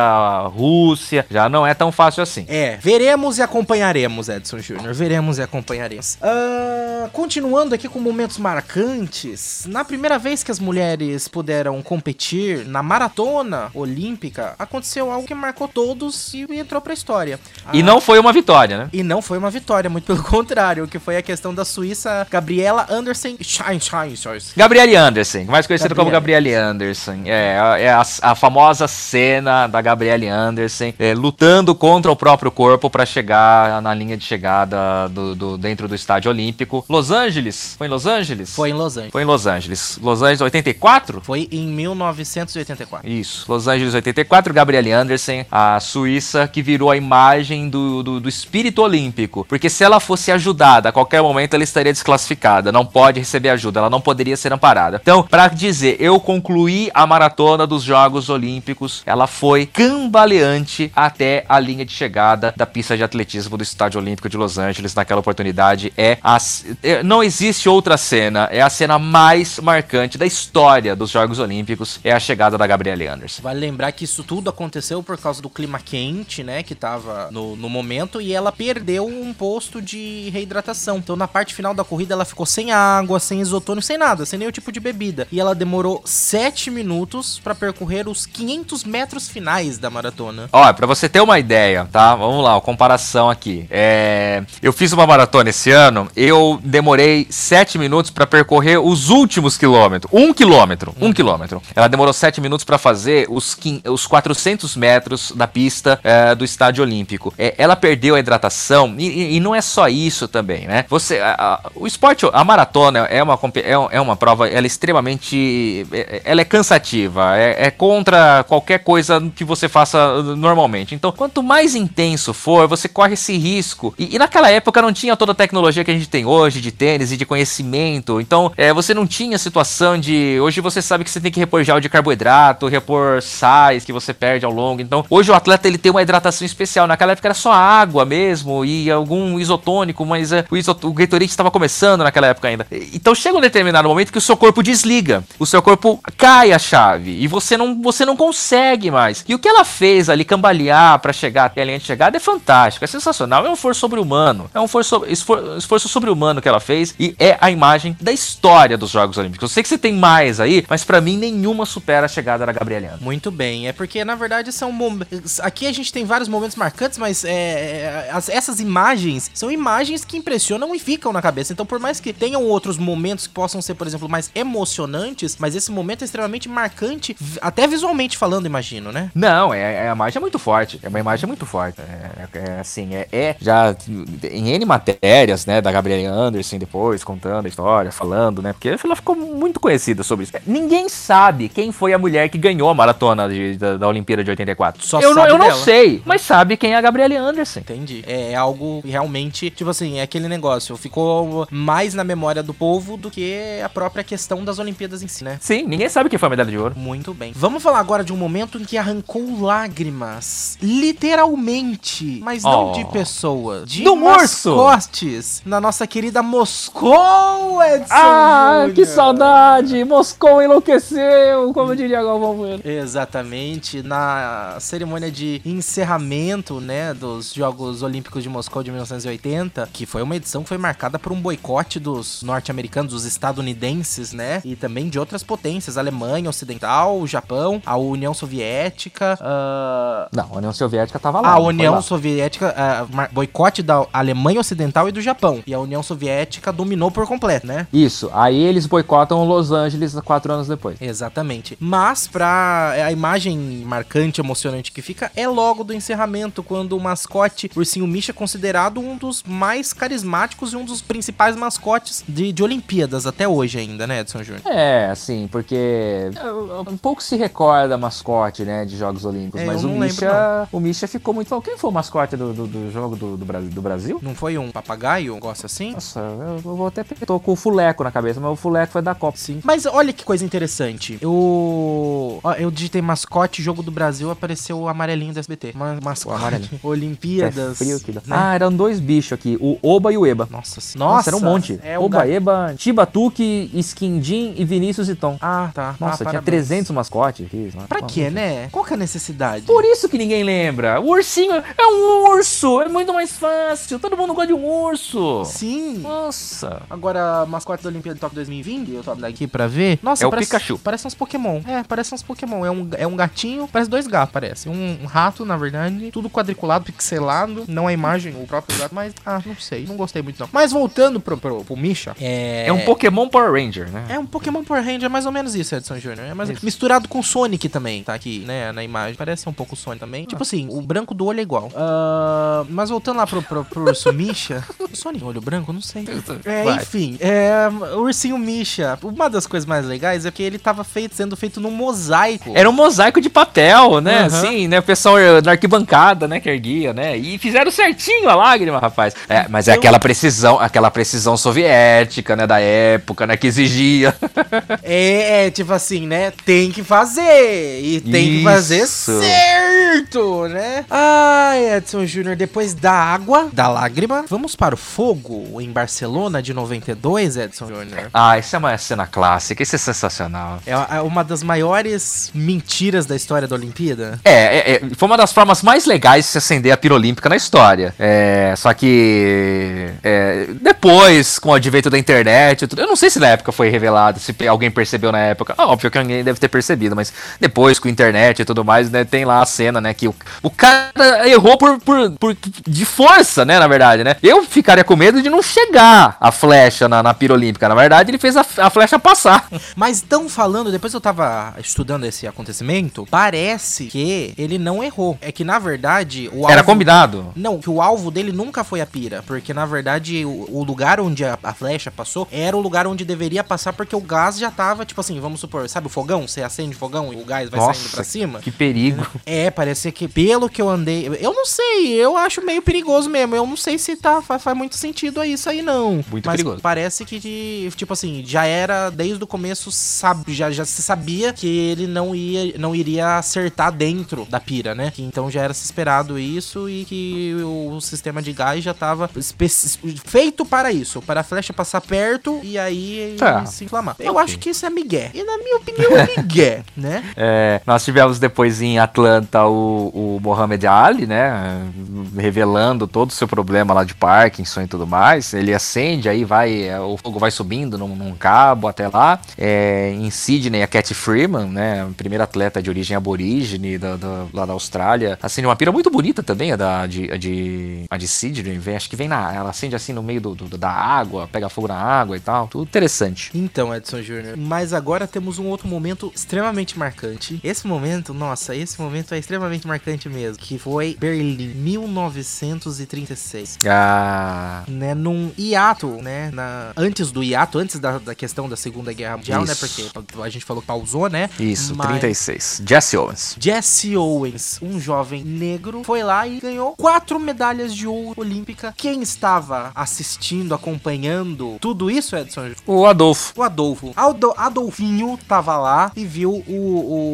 B: Rússia. Já não é tão fácil assim.
A: É, veremos e acompanharemos, Edson Júnior. Veremos e acompanharemos. Uh, continuando aqui com momentos marcantes. Na primeira vez que as mulheres puderam competir na maratona olímpica, aconteceu algo que marcou todos e entrou pra história.
B: E não foi uma vitória, né?
A: E não foi uma vitória, muito pelo contrário, que foi a questão da Suíça Gabriela Anderson Shine, Shine,
B: Gabriele Anderson, mais conhecida como Gabriele Anderson. É, é a, a, famosa cena da Gabriele Anderson é, lutando contra o próprio corpo para chegar na linha de chegada do, do, dentro do estádio olímpico. Los Angeles? Foi em Los Angeles?
A: Foi em Los Angeles.
B: Foi em Los Angeles. Los Angeles 84?
A: Foi em 1984.
B: Isso. Los Angeles 84, Gabriele Anderson, a Suíça, que virou a imagem do, do, do espírito olímpico. Porque se ela fosse ajudada a qualquer momento, ela estaria desclassificada. Não pode receber ajuda, ela não poderia ser amparada. Então, para dizer, eu concluí a maratona dos Jogos Olímpicos, ela foi cambaleante até a linha de chegada da pista de atletismo do Estádio Olímpico de Los Angeles naquela oportunidade. É a, é, não existe outra cena, é a cena mais marcante da história dos Jogos Olímpicos, é a chegada da Gabriele Anderson.
A: Vale lembrar que isso tudo aconteceu por causa do clima quente, né, que tava no, no momento, e ela perdeu um posto de reidratação. Então, na parte final da corrida, ela ficou sem água, sem isotônico, sem nada, sem nenhum tipo de bebida. E ela demorou 7 minutos para percorrer os 500 metros finais da maratona.
B: Ó, para você ter uma ideia, tá? Vamos lá, comparação aqui. É... Eu fiz uma maratona esse ano, eu demorei 7 minutos para percorrer os últimos quilômetros. Um quilômetro, um quilômetro. Ela demorou 7 minutos para fazer os, os 400 metros da pista é, do estádio olímpico. É, ela perdeu a hidratação e, e, não é só isso também, né? Você, a, a, o esporte, a maratona é uma, é, é uma prova, ela é extremamente, é, ela é cansativa, é, é contra qualquer coisa que você faça normalmente. Então, quanto mais intenso for, você corre esse risco. E, e, naquela época não tinha toda a tecnologia que a gente tem hoje de tênis e de conhecimento. Então, é, você não tinha situação de. Hoje você sabe que você tem que repor gel de carboidrato, repor sais que você perde ao longo. Então, hoje o atleta ele tem uma hidratação especial. Naquela época era só água mesmo e algum isotônico, mas uh, o, isot o Gatorade estava começando naquela época ainda. Então, chega um determinado momento que o seu corpo desliga, o seu corpo cai a chave e você não, você não consegue mais. E o que ela fez ali, cambalear para chegar até a linha de chegada, é fantástico, é sensacional. É um esforço sobre-humano, é um esforço, esfor, esforço sobre-humano que ela fez e é a imagem da história dos Jogos Olímpicos. Eu sei que você tem mais aí, mas para mim nenhuma supera a chegada da Gabrieliana.
A: Muito bem, é porque na verdade são momentos. Aqui a gente tem vários momentos marcantes, mas é, é, as, essas imagens são imagens que impressionam e ficam na cabeça. Então, por mais que tenham outros momentos que possam ser, por exemplo, mais emocionantes, mas esse momento é extremamente marcante, até visualmente falando, imagino, né?
B: Não, é, é a imagem é muito forte. É uma imagem muito forte. É, é, é assim, é, é, já em N matérias, né, da Gabriela Anderson depois, contando a história, falando, né? Porque ela ficou muito conhecida sobre isso. Ninguém sabe quem foi a mulher que ganhou a maratona de, da, da, Olimpíada de 84. Só eu não, eu não sei, mas sabe quem é a Gabriela Anderson.
A: Entendi. verdade, é algo realmente, tipo assim, é aquele negócio, ficou mais na memória do povo do que a própria questão das Olimpíadas em si, né?
B: Sim, ninguém sabe quem foi a medalha de ouro.
A: Muito bem. Vamos falar agora de um momento em que arrancou lágrimas. Literalmente. Mas não
B: Oh.
A: de pessoa. De
B: Do urso.
A: mascotes. Na nossa querida Moscou, Edson
B: Ah,
A: Júnior.
B: que saudade! Moscou enlouqueceu, como diria Galvão Bueno.
A: Exatamente, na cerimônia de encerramento, né, dos Jogos Olímpicos de Moscou de 1980, que foi uma edição que foi marcada por um boicote dos norte-americanos, dos estadunidenses, né, e também de outras potências, Alemanha Ocidental, o Japão, a União Soviética, ah,
B: Não, a União Soviética tava lá.
A: a União
B: lá.
A: Soviética, mar- boicote da Alemanha Ocidental e do Japão, e a União Soviética dominou por completo, né?
B: Isso, aí eles boicotam Los Angeles quatro anos depois.
A: Exatamente. Mas pra a imagem marcante, emocionante que fica é logo do encerramento, quando o mascote Ursinho Misha é considerado um dos mais carismáticos e um dos principais mascotes de, de Olimpíadas até hoje ainda, né, Edson Júnior?
B: É, assim, porque um pouco se recorda mascote, né, de Jogos Olímpicos,
A: É,
B: mas o Misha, o Misha ficou muito... Quem foi o mascote do, do, do jogo do, do, Brasil, do Brasil?
A: Não foi um papagaio, um negócio assim?
B: Nossa, eu, eu vou até... Tô com o Fuleco na cabeça, mas o Fuleco foi da Copa.
A: Sim. Mas olha que coisa interessante. Eu. eu digitei mascote, jogo do Brasil, apareceu o amarelinho do SBT. Ma mascote,
B: amarelinho.
A: Olimpíadas.
B: É frio dá.
A: né?
B: Ah, eram dois bichos aqui, o Oba e o Eba.
A: Nossa, se-
B: Nossa, era um monte.
A: É o
B: Oba,
A: ga-
B: Eba, Tibatuque, Skindim e Vinícius e Tom.
A: Ah, tá.
B: Nossa,
A: ah,
B: tinha
A: parabéns.
B: 300 mascotes aqui.
A: Pra
B: Nossa.
A: quê, né? Qual que é a necessidade?
B: Por isso que ninguém lembra. O ursinho é um urso. É muito mais fácil. Todo mundo gosta de um urso.
A: Sim.
B: Nossa.
A: Agora, mascote da Olimpíada de Tóquio 2020, eu tô aqui pra ver. Nossa,
B: É o
A: parece,
B: Pikachu.
A: Parece uns Pokémon. É, parece uns Pokémon. É um, é um gatinho, parece dois gatos, parece. Um, um rato, na verdade. Tudo quadriculado, pixelado. Não a imagem, o próprio gato, mas, ah, não sei. Não gostei muito, não. Mas voltando pro, pro, pro Misha. É...
B: É um Pokémon Power Ranger, né?
A: É um Pokémon Power Ranger, é mais ou menos isso, Edson Jr. É mais
B: Isso.
A: misturado com Sonic também, tá aqui, né, na imagem. Parece um pouco Sonic também. Tipo assim, o branco do olho é igual. Ah, mas voltando lá pro, pro, pro urso Misha. Sonic olho branco? Não sei. É,
B: Vai.
A: enfim, é, o ursinho Misha. Uma das coisas mais legais é que ele tava feito, sendo feito num mosaico.
B: Era um mosaico de papel, né? Assim, né? O pessoal na arquibancada, né? Que erguia, né? E fizeram certinho a lágrima, rapaz. É, mas é aquela precisão, aquela precisão soviética, né? Da época, né? Que exigia.
A: É, é, tipo assim, né? Tem que fazer. E tem que fazer
B: Isso.
A: certo, né? Ai, Edson Júnior, depois da água, da lágrima, vamos para o fogo em Barcelona de 92, Edson Júnior.
B: ah, isso é uma cena clássica. Isso é sensacional.
A: É é uma das maiores mentiras da história da Olimpíada.
B: É, é, é, foi uma das formas mais legais de se acender a pira olímpica na história. É, só que é, depois, com o advento da internet, eu não sei se na época foi revelado, se alguém percebeu na época. Ah, óbvio que alguém deve ter percebido, mas depois com a internet e tudo mais, né, tem lá a cena, né, que o, o cara errou por, por, por- de força, né, na verdade, né. Eu ficaria com medo de não chegar a flecha na, na pira olímpica. Na verdade, ele fez a, a flecha passar.
A: Mas estão falando, depois eu tava estudando esse acontecimento, parece que ele não errou. É que, na verdade, o
B: Era
A: alvo-
B: combinado.
A: Não, que o alvo dele nunca foi a pira, porque na verdade o, o lugar onde a, a flecha passou era o lugar onde deveria passar, porque o gás já tava, tipo assim, vamos supor, sabe o fogão? Você acende o fogão e o gás vai saindo pra cima?
B: que perigo.
A: É, parece que pelo que eu andei. Eu não sei, eu acho meio perigoso mesmo. Eu não sei se tá, faz, faz muito sentido isso aí, não.
B: Muito
A: Mas
B: perigoso.
A: parece que, tipo assim, já era desde o começo, sabe, já, já se sabia que ele não, ia, não iria acertar dentro da pira, né? Que então já era se esperado isso e que o sistema de gás já tava espe- feito para isso, para a flecha passar perto e aí
B: Tá.
A: se inflamar. Eu
B: Ok.
A: acho que isso é migué. E na minha opinião é migué, né?
B: É, nós tivemos depois em Atlanta o, o Mohamed Ali, né? Revelando todo o seu problema lá de Parkinson e tudo mais. Ele acende, aí vai, é, o fogo vai subindo num, num cabo até lá. É, em Sydney, a Cat Freeman, né? Primeira atleta de origem aborígene da, da- lá da Austrália. Acende uma pira muito bonita também, a, da, de, de, a de Sydney. Vem, acho que vem na. Ela acende assim no meio do, do- da água, pega fogo na água e tal. Tudo interessante.
A: Então, Edson Júnior. Mas agora temos um outro momento extremamente marcante. Esse momento, nossa, esse momento é extremamente marcante mesmo. Que foi Berlim, 1936.
B: Ah.
A: Né, num hiato, né? Na, antes do hiato, antes da, da questão da Segunda Guerra Mundial, né?
B: Isso.
A: Porque a gente falou que pausou, né?
B: Isso,
A: Mas
B: 36. Jesse Owens.
A: Jesse Owens, um jovem negro, foi lá e ganhou 4 quatro medalhas de ouro olímpica. Quem estava assistindo, acompanhando tudo isso, Edson?
B: O Adolfo.
A: O Adolfo. Aldo, Adolfinho tava lá e viu o,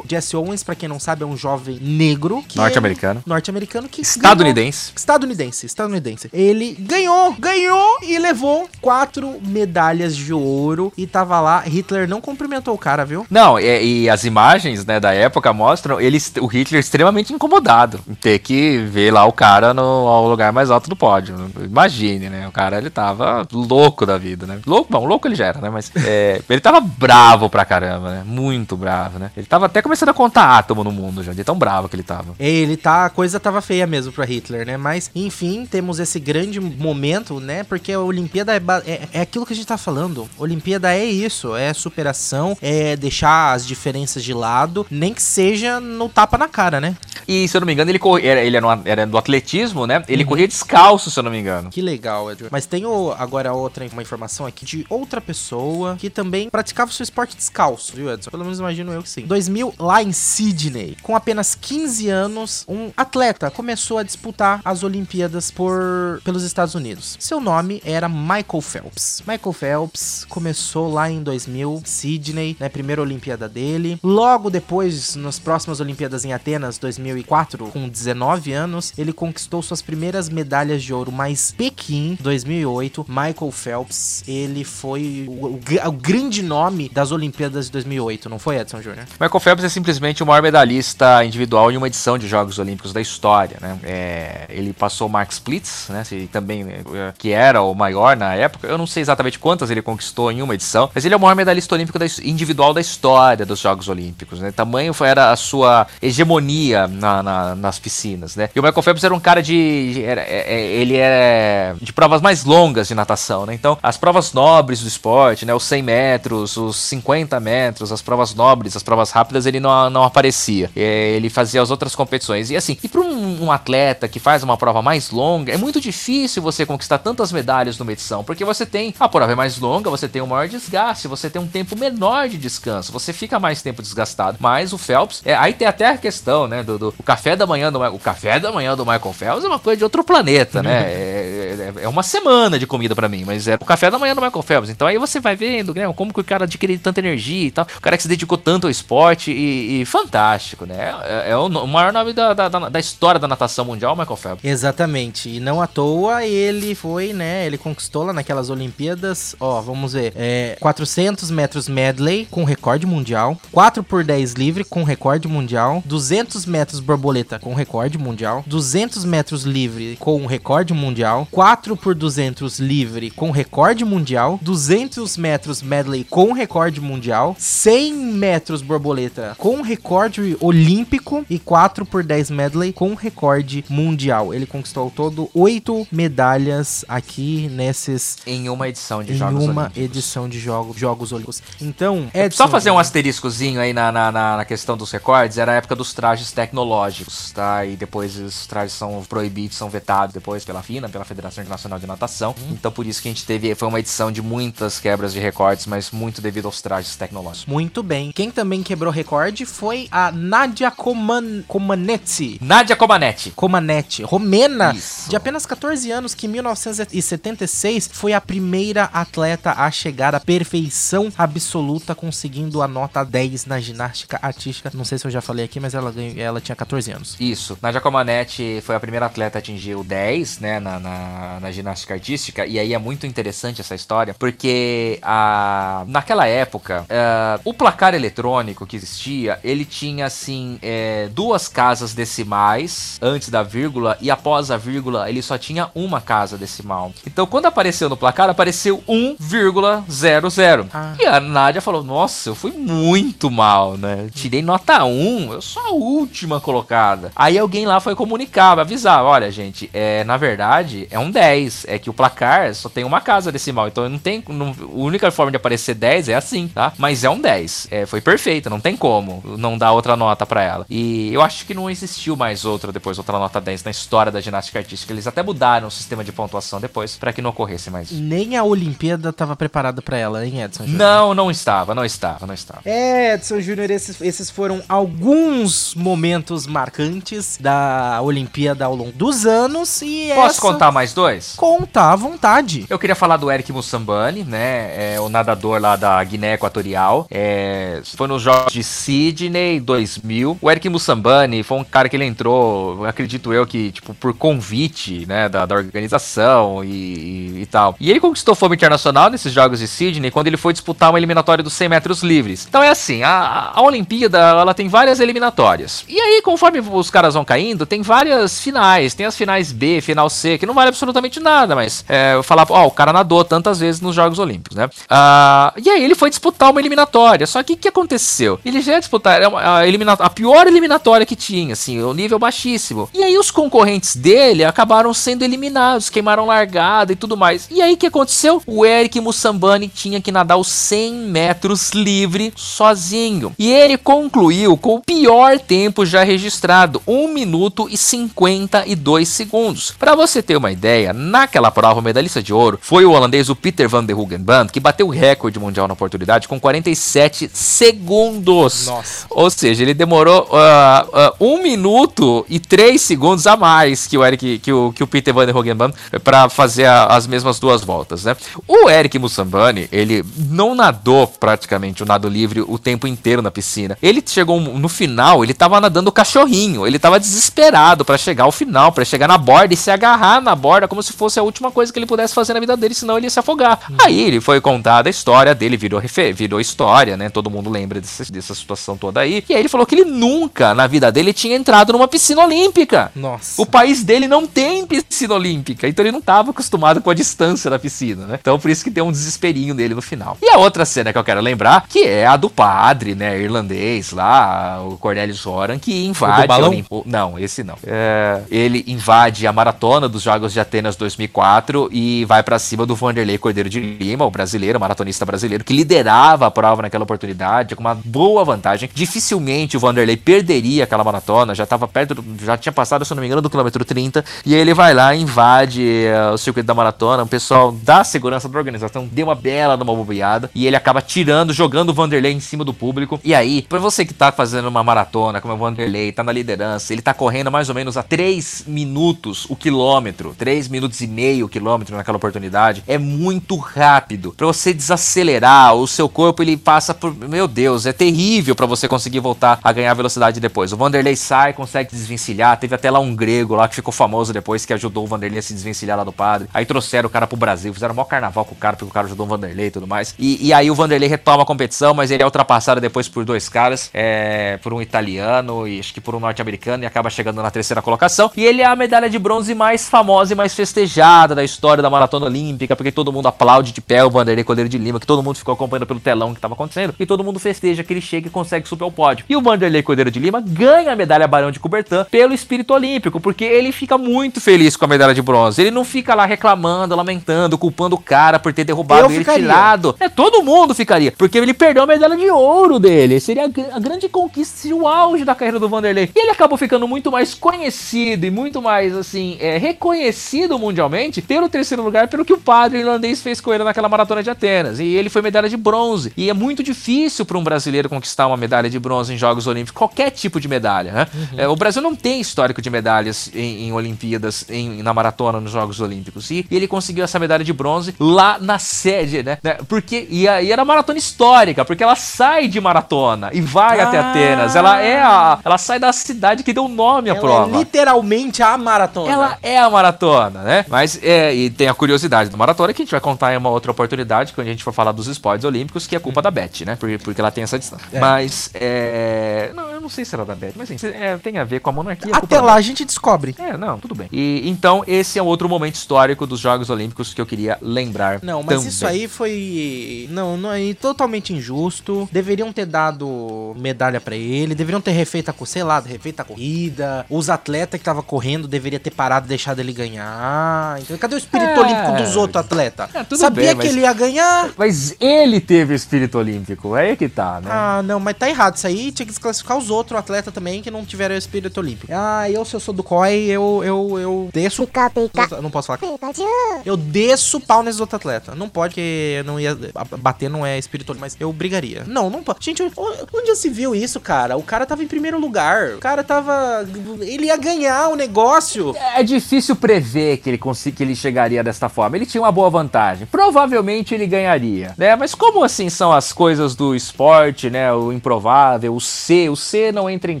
A: o Jesse Owens, pra quem não sabe, é um jovem negro.
B: Norte-americano.
A: Norte-americano que
B: Estadunidense.
A: ganhou- Estadunidense, estadunidense. Ele ganhou, ganhou e levou quatro medalhas de ouro e tava lá. Hitler não cumprimentou o cara, viu?
B: Não, e, e as imagens né, da época mostram ele, o Hitler extremamente incomodado em ter que ver lá o cara no ao lugar mais alto do pódio. Imagine, né? O cara ele tava louco da vida, né? Louco, bom, louco ele já era, né? Mas é, ele tava bravo pra caramba, né? Muito bravo, né? Ele tava até começando a contar átomo no mundo já, de tão bravo que ele tava.
A: Ele tá, a coisa tava feia mesmo pra Hitler, né? Mas, enfim, temos esse grande momento, né? Porque a Olimpíada é, é, é aquilo que a gente tá falando. Olimpíada é isso, é superação, é deixar as diferenças de lado, nem que seja no tapa na cara, né?
B: E se eu não me engano, ele corria, era, ele era, era do atletismo, né? Ele corria descalço, se eu não me engano.
A: Que legal, Edward. Mas tenho agora outra uma informação aqui de outra pessoa que também praticava o seu esporte descalço, viu, Edson? Pelo menos imagino eu que sim. 2000, lá em Sydney, com apenas 15 anos, um atleta começou a disputar as Olimpíadas por pelos Estados Unidos. Seu nome era Michael Phelps. Michael Phelps começou lá em 2000, Sydney, né, primeira Olimpíada dele. Logo depois, nas próximas Olimpíadas em Atenas, 2004, com 19 anos, ele conquistou suas primeiras medalhas de ouro, mas Pequim, 2008, Michael Phelps, ele foi o, o o grande nome das Olimpíadas de 2008, não foi, Edson Júnior?
B: Michael Phelps é simplesmente o maior medalhista individual em uma edição de Jogos Olímpicos da história, né? É, ele passou Mark Splits, né? também é, que era o maior na época. Eu não sei exatamente quantas ele conquistou em uma edição, mas ele é o maior medalhista olímpico da individual da história dos Jogos Olímpicos, né? Tamanho era a sua hegemonia na- na- nas piscinas, né? E o Michael Phelps era um cara de, era- é- é- ele é de provas mais longas de natação, né? Então, as provas nobres do esporte, né? Os 100 metros, os 50 metros, as provas nobres, as provas rápidas, ele não, não aparecia. Ele fazia as outras competições. E assim, e para um, um atleta que faz uma prova mais longa, é muito difícil você conquistar tantas medalhas numa edição, porque você tem a prova é mais longa, você tem um maior desgaste, você tem um tempo menor de descanso, você fica mais tempo desgastado. Mas o Phelps, é, aí tem até a questão, né, do, do- o café da manhã o café da manhã do Michael Phelps é uma coisa de outro planeta, né? É, é- é uma semana de comida pra mim, mas é o café da manhã do Michael Phelps. Então aí você vai vendo, né, como que o cara adquire tanta energia e tal, o cara que se dedicou tanto ao esporte e, e fantástico, né? É, é o, maior nome da, da, da- da história da natação mundial, Michael Phelps.
A: Exatamente, e não à toa ele foi, né, ele conquistou lá naquelas Olimpíadas, ó, vamos ver, é, 400 metros medley com recorde mundial, 4 por 10 livre com recorde mundial, 200 metros borboleta com recorde mundial, 200 metros livre com recorde mundial, 4 por 200 livre com recorde mundial, 200 metros medley com recorde mundial, 100 metros borboleta com recorde olímpico e 4 por 10 medley com recorde mundial. Ele conquistou ao todo 8 medalhas aqui nesses
B: Em uma edição de
A: em
B: Jogos
A: uma
B: Olímpicos.
A: edição de jogo, Jogos Olímpicos. Então,
B: Só
A: Edson,
B: fazer um asteriscozinho aí na, na, na- na questão dos recordes, era a época dos trajes tecnológicos, tá? E depois os trajes são proibidos, são vetados depois pela FINA, pela Federação Internacional de Natação. Então por isso que a gente teve, foi uma edição de muitas quebras de recordes, mas muito devido aos trajes tecnológicos.
A: Muito bem. Quem também quebrou recorde foi a Nadia Coman Comaneci.
B: Nadia Comaneci.
A: Comaneci, romena,
B: Isso.
A: de apenas 14 anos, que em 1976 foi a primeira atleta a chegar à perfeição absoluta, conseguindo a nota 10 na ginástica artística. Não sei se eu já falei aqui, mas ela, ganhou, ela tinha 14 anos.
B: Isso. Nadia Comaneci foi a primeira atleta a atingir o 10, né, na, na, na ginástica artística, e aí é muito interessante essa história, porque a, naquela época, eh, o placar eletrônico que existia, ele tinha, assim, eh, duas casas decimais antes da vírgula, e após a vírgula, ele só tinha uma casa decimal. Então, quando apareceu no placar, apareceu 1,00.
A: Ah.
B: E a Nádia falou, nossa, eu fui muito mal, né? Tirei nota 1, eu sou a última colocada. Aí alguém lá foi comunicar, avisar, olha, gente, é, na verdade, é um 10. É que o placar só tem uma casa decimal. Então não tem. Não, a única forma de aparecer 10 é assim, tá? Mas é um 10. É, foi perfeita, não tem como não dar outra nota pra ela. E eu acho que não existiu mais outra depois, outra nota 10 na história da ginástica artística. Eles até mudaram o sistema de pontuação depois pra que não ocorresse mais.
A: Nem a Olimpíada estava preparada pra ela, hein, Edson? Júnior?
B: Não, não estava, não estava, não estava.
A: É, Edson Júnior, esses, esses foram alguns momentos marcantes da Olimpíada Olimpíada ao longo dos anos e
B: Posso contar mais dois?
A: Contar à vontade.
B: Eu queria falar do Eric Mussambani, né? É o nadador lá da Guiné Equatorial. É, foi nos Jogos de Sydney 2000. O Eric Mussambani foi um cara que ele entrou, acredito eu, que tipo por convite, né, da, da organização e, e, e, tal. E ele conquistou fama internacional nesses Jogos de Sydney quando ele foi disputar uma eliminatória dos 100 metros livres. Então é assim, a, a Olimpíada ela tem várias eliminatórias. E aí, conforme os caras vão caindo, tem várias finais. Tem as finais B, final C, que não vale absolutamente nada, mas é, eu falava, ó, oh, o cara nadou tantas vezes nos Jogos Olímpicos, né? Uh, e aí ele foi disputar uma eliminatória. Só que o que aconteceu? Ele já ia disputar a, elimina a pior eliminatória que tinha, assim, o nível baixíssimo. E aí os concorrentes dele acabaram sendo eliminados, queimaram largada e tudo mais. E aí o que aconteceu? O Eric Mussambani tinha que nadar os 100 metros livre sozinho. E ele concluiu com o pior tempo já registrado, 1 minuto e 52 segundos. Para você ter uma ideia, naquela prova o medalhista de ouro foi o holandês o Peter van der Hugenband, que bateu o recorde mundial na oportunidade com 47 segundos. Nossa. Ou seja, ele demorou uh, uh, 1 minuto e 3 segundos a mais que o Eric, que o, que o Peter van der Hugenband para fazer a, as mesmas duas voltas, né? O Eric Mussambani, ele não nadou praticamente o nado livre o tempo inteiro na piscina. Ele chegou no final, ele tava nadando cachorrinho, ele tava desesperado para chegar ao final, para chegar na borda e se agarrar na borda como se fosse a última coisa que ele pudesse fazer na vida dele, senão ele ia se afogar. Hum. Aí ele foi contada a história dele, virou, virou história, né? Todo mundo lembra desse, dessa situação toda aí. E aí ele falou que ele nunca na vida dele tinha entrado numa piscina olímpica. Nossa. O país dele não tem piscina olímpica, então ele não tava acostumado com a distância da piscina, né? Então por isso que tem um desesperinho dele no final. E a outra cena que eu quero lembrar, que é a do padre, né, irlandês lá, o Cornelius Horan, que invade o Olimpo... Não, esse não. É, ele invade a maratona dos Jogos de Atenas 2004 e vai para cima do Vanderlei Cordeiro de Lima, o brasileiro, o maratonista brasileiro, que liderava a prova naquela oportunidade, com uma boa vantagem. Dificilmente o Vanderlei perderia aquela maratona, já estava perto, já tinha passado, se não me engano, do quilômetro 30, e ele vai lá, invade uh, o circuito da maratona, o pessoal da segurança da organização deu uma bela numa bobeada, e ele acaba tirando, jogando o Vanderlei em cima do público. E aí, para você que tá fazendo uma maratona, como é o Vanderlei, tá na liderança, ele tá correndo mais ou menos a 3 minutos o quilômetro, 3 minutos e meio o quilômetro naquela oportunidade, é muito rápido. Para você desacelerar, o seu corpo ele passa por, meu Deus, é terrível para você conseguir voltar a ganhar velocidade depois. O Vanderlei sai, consegue desvencilhar, teve até lá um grego lá que ficou famoso depois que ajudou o Vanderlei a se desvencilhar lá do padre. Aí trouxeram o cara pro Brasil, fizeram um maior carnaval com o cara porque o cara ajudou o Vanderlei e tudo mais. E, e aí o Vanderlei retoma a competição, mas ele é ultrapassado depois por dois caras, é, por um italiano e acho que por um norte-americano e acaba chegando na terceira colocação. E ele é a medalha de bronze mais famosa e mais festejada da história da maratona olímpica, porque todo mundo aplaude de pé o Vanderlei Cordeiro de Lima, que todo mundo ficou acompanhando pelo telão que estava acontecendo, e todo mundo festeja que ele chega e consegue subir ao pódio. E o Vanderlei Cordeiro de Lima ganha a medalha Barão de Coubertin pelo espírito olímpico, porque ele fica muito feliz com a medalha de bronze. Ele não fica lá reclamando, lamentando, culpando o cara por ter derrubado ele tirado. É, todo mundo ficaria, porque ele perdeu a medalha de ouro dele. Seria a, a grande conquista, seria o auge da carreira do Vanderlei. E ele acabou ficando muito mais conhecido e muito mais, assim, é, reconhecido mundialmente pelo terceiro lugar, pelo que o padre irlandês fez com ele naquela maratona de Atenas. E ele foi medalha de bronze. E é muito difícil para um brasileiro conquistar uma medalha de bronze em Jogos Olímpicos, qualquer tipo de medalha. Né? Uhum. É, o Brasil não tem histórico de medalhas em, em Olimpíadas, em, na maratona nos Jogos Olímpicos. E, e, ele conseguiu essa medalha de bronze lá na sede, né? né? Porque, e, e era maratona histórica, porque ela sai de maratona e vai ah. até Atenas. Ela é a. Ela sai da cidade que deu nome à ela é prova.
A: Literalmente a maratona.
B: Ela é a maratona, né? Mas é, e tem a curiosidade da maratona que a gente vai contar em uma outra oportunidade, quando a gente for falar dos esportes olímpicos, que é culpa da Beth, né? Porque, porque ela tem essa distância. É. Mas é. Não, eu não sei se era da Beth, mas assim, é, tem a ver com a monarquia.
A: Até lá a gente descobre.
B: É, não, tudo bem. E então, esse é outro momento histórico dos Jogos Olímpicos que eu queria lembrar.
A: Não, mas também. isso aí foi. Não, não é totalmente injusto. Deveriam ter dado medalha para ele, deveriam ter refeito a, sei lá, refeito a corrida. Os atletas que tava correndo deveria ter parado e deixado ele ganhar. Então, cadê o espírito é... olímpico dos outros atletas? É, Sabia bem, que mas... ele ia ganhar.
B: Mas ele teve o espírito olímpico, é aí que tá, né?
A: Ah, não, mas tá errado. Isso aí tinha que desclassificar os outros atletas também que não tiveram espírito olímpico. Ah, eu, se eu sou do COI, eu, eu, eu desço.
C: Pica, pica.
A: Não posso falar.
C: Pikachu.
A: Eu desço o pau nesses outros atletas. Não pode, porque não ia. Bater não é espírito olímpico, mas eu brigaria. Não, não pode. Gente, onde já se viu isso, cara? O cara tava em primeiro lugar. O cara tava. Ele ia ganhar o negócio.
B: É difícil prever que ele, consiga, que ele chegaria desta forma. Ele tinha uma boa vantagem. Provavelmente ele ganharia, né? Mas como assim são as coisas do esporte, né? O improvável, o C, o C não entra em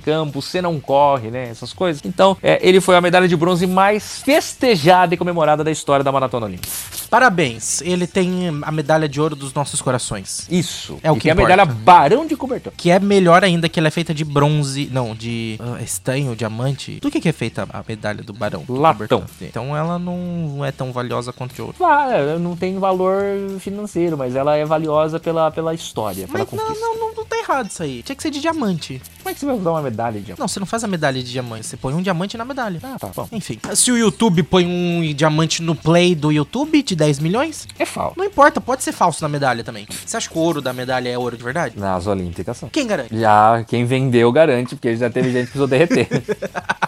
B: campo, o C não corre, né? Essas coisas. Então, é, ele foi a medalha de bronze mais festejada e comemorada da história da Maratona Olímpica.
A: Parabéns, ele tem a medalha de ouro dos nossos corações.
B: Isso.
A: É o
B: E
A: que
B: tem a
A: importa.
B: medalha Barão de Cobertor.
A: Que é melhor ainda que ela é feita de bronze. Não, de ah, estanho, diamante. Do que, que é feita a medalha do Barão?
B: Latão.
A: Então ela não é tão valiosa quanto de ouro.
B: Ah, não tem valor financeiro, mas ela é valiosa pela, pela história, pela
A: Mas não,
B: conquista.
A: não, não, não tá errado isso aí. Tinha que ser de diamante.
B: Como é que você vai usar uma medalha de
A: Não, você não faz a medalha de diamante, você põe um diamante na medalha.
B: Ah, tá bom.
A: Enfim, se o YouTube põe um diamante no play do YouTube de 10 milhões,
B: É falso.
A: não importa, pode ser falso na medalha também. Você acha que o ouro da medalha é ouro de verdade?
B: Nas Olímpicas são.
A: Quem garante?
B: Já quem vendeu garante, porque já teve gente que precisou derreter.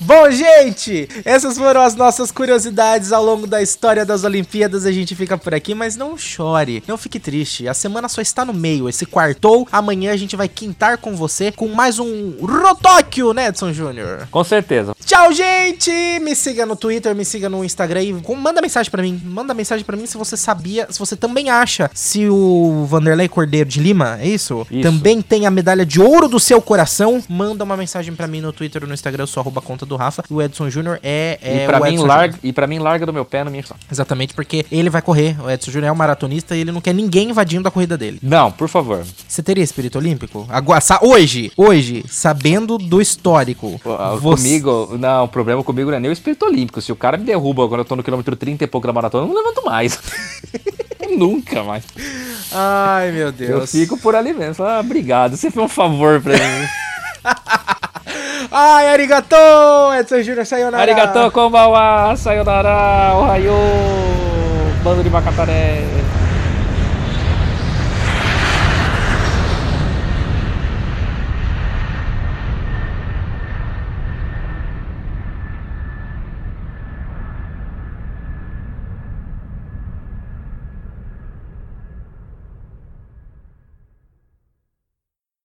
A: Bom, gente, essas foram as nossas curiosidades ao longo da história das Olimpíadas. A gente fica por aqui, mas não chore, não fique triste. A semana só está no meio. Esse quartou, amanhã a gente vai quintar com você com mais um Rotóquio, né, Edson Júnior?
B: Com certeza.
A: Tchau, gente! Me siga no Twitter, me siga no Instagram e manda mensagem pra mim. Manda mensagem pra mim se você sabia, se você também acha se o Vanderlei Cordeiro de Lima, é isso?
B: Isso.
A: Também tem a medalha de ouro do seu coração. Manda uma mensagem pra mim no Twitter ou no Instagram, eu sou arroba conta do Rafa. O Edson Júnior é, é
B: e, pra mim,
A: Edson
B: larga, e pra mim, larga do meu pé no minha só.
A: Exatamente, porque ele vai correr. O Edson Júnior é um maratonista e ele não quer ninguém invadindo a corrida dele.
B: Não, por favor.
A: Você teria espírito olímpico? Agora, hoje, hoje, sabendo do histórico.
B: Pô, ah,
A: você-
B: Comigo, não, o problema comigo não é nem o espírito olímpico. Se o cara me derruba quando eu tô no quilômetro 30 e pouco da maratona, eu não levanto mais. Nunca mais.
A: Ai, meu Deus.
B: Eu fico por ali mesmo. Ah, obrigado. Você fez um favor pra mim.
A: はい、ありが
B: とう越後ジさよ
A: ならありがとう、
B: こんばんは。さよなら、おはよう。バズりまかったね